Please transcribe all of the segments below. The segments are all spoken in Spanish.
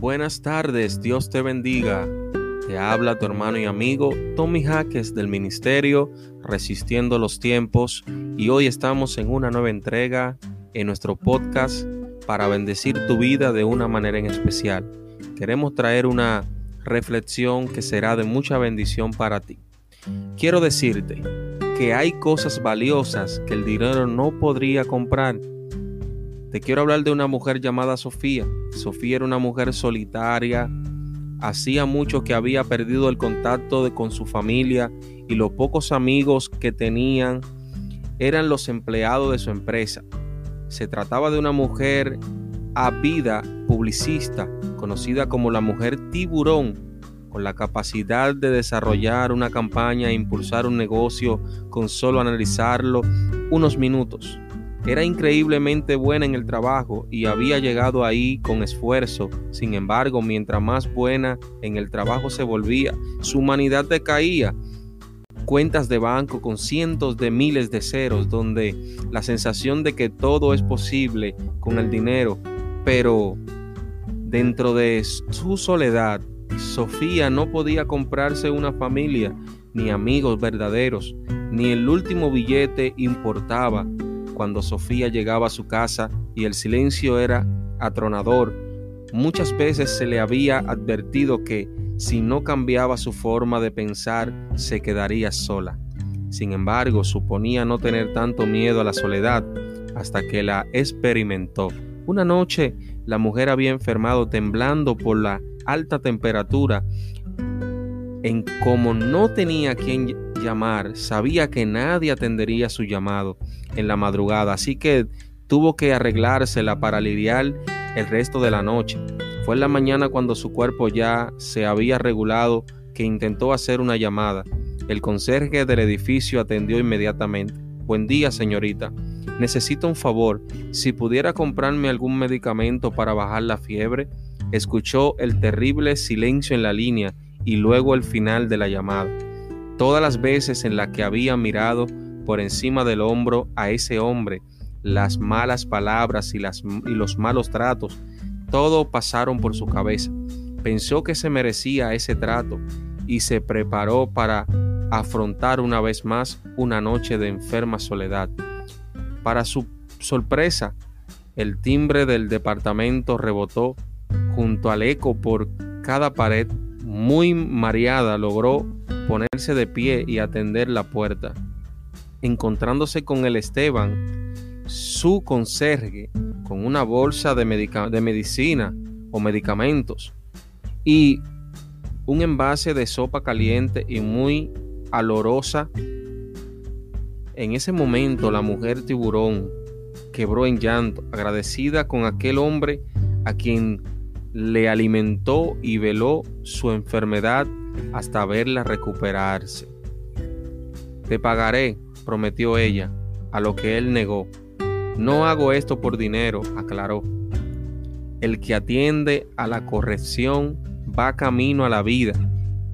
Buenas tardes, Dios te bendiga. Te habla tu hermano y amigo Tommy Jaques del Ministerio Resistiendo los Tiempos y hoy estamos en una nueva entrega en nuestro podcast para bendecir tu vida de una manera en especial. Queremos traer una reflexión que será de mucha bendición para ti. Quiero decirte que hay cosas valiosas que el dinero no podría comprar te quiero hablar de una mujer llamada Sofía. Sofía era una mujer solitaria. Hacía mucho que había perdido el contacto con su familia y los pocos amigos que tenían eran los empleados de su empresa. Se trataba de una mujer vida publicista, conocida como la mujer tiburón, con la capacidad de desarrollar una campaña e impulsar un negocio con solo analizarlo unos minutos. Era increíblemente buena en el trabajo y había llegado ahí con esfuerzo. Sin embargo, mientras más buena en el trabajo se volvía, su humanidad decaía. Cuentas de banco con cientos de miles de ceros, donde la sensación de que todo es posible con el dinero, pero dentro de su soledad, Sofía no podía comprarse una familia, ni amigos verdaderos, ni el último billete importaba cuando Sofía llegaba a su casa y el silencio era atronador. Muchas veces se le había advertido que si no cambiaba su forma de pensar se quedaría sola. Sin embargo, suponía no tener tanto miedo a la soledad hasta que la experimentó. Una noche la mujer había enfermado temblando por la alta temperatura. En como no tenía quien llamar, sabía que nadie atendería su llamado en la madrugada, así que tuvo que arreglársela para lidiar el resto de la noche. Fue en la mañana cuando su cuerpo ya se había regulado que intentó hacer una llamada. El conserje del edificio atendió inmediatamente. Buen día, señorita. Necesito un favor. Si pudiera comprarme algún medicamento para bajar la fiebre. Escuchó el terrible silencio en la línea y luego el final de la llamada. Todas las veces en las que había mirado por encima del hombro a ese hombre, las malas palabras y, y los malos tratos, todo pasaron por su cabeza. Pensó que se merecía ese trato y se preparó para afrontar una vez más una noche de enferma soledad. Para su sorpresa, el timbre del departamento rebotó junto al eco por cada pared. Muy mareada logró ponerse de pie y atender la puerta encontrándose con el Esteban, su conserje, con una bolsa de, de medicina o medicamentos y un envase de sopa caliente y muy alorosa. En ese momento la mujer tiburón quebró en llanto, agradecida con aquel hombre a quien le alimentó y veló su enfermedad hasta verla recuperarse. Te pagaré, prometió ella, a lo que él negó. No hago esto por dinero, aclaró. El que atiende a la corrección va camino a la vida.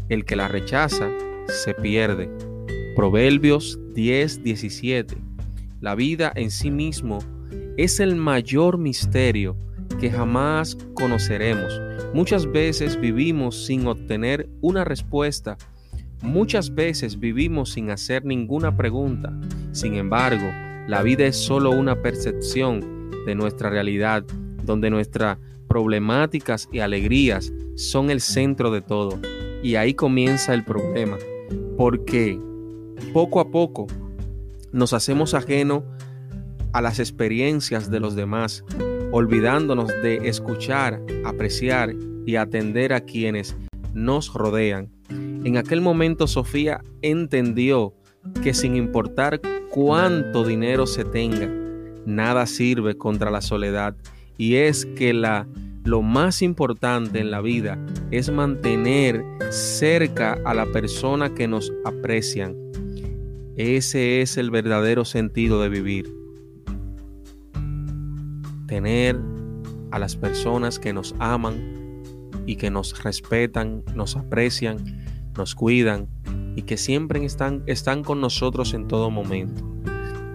El que la rechaza se pierde. Proverbios 10:17. La vida en sí mismo es el mayor misterio que jamás conoceremos. Muchas veces vivimos sin obtener una respuesta Muchas veces vivimos sin hacer ninguna pregunta. Sin embargo, la vida es solo una percepción de nuestra realidad, donde nuestras problemáticas y alegrías son el centro de todo. Y ahí comienza el problema, porque poco a poco nos hacemos ajeno a las experiencias de los demás, olvidándonos de escuchar, apreciar y atender a quienes nos rodean. En aquel momento Sofía entendió que sin importar cuánto dinero se tenga, nada sirve contra la soledad y es que la lo más importante en la vida es mantener cerca a la persona que nos aprecian. Ese es el verdadero sentido de vivir. A las personas que nos aman y que nos respetan, nos aprecian nos cuidan y que siempre están, están con nosotros en todo momento.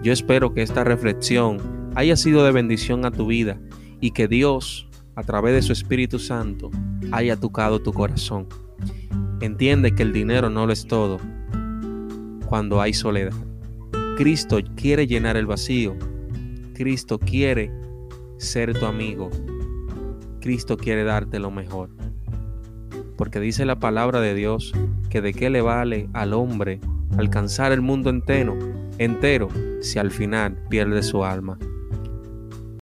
Yo espero que esta reflexión haya sido de bendición a tu vida y que Dios a través de su Espíritu Santo, haya tocado tu corazón. Entiende que el dinero no lo es todo cuando hay soledad. Cristo quiere llenar el vacío. Cristo quiere ser tu amigo. Cristo quiere darte lo mejor. Porque dice la palabra de Dios que de qué le vale al hombre alcanzar el mundo entero, entero si al final pierde su alma.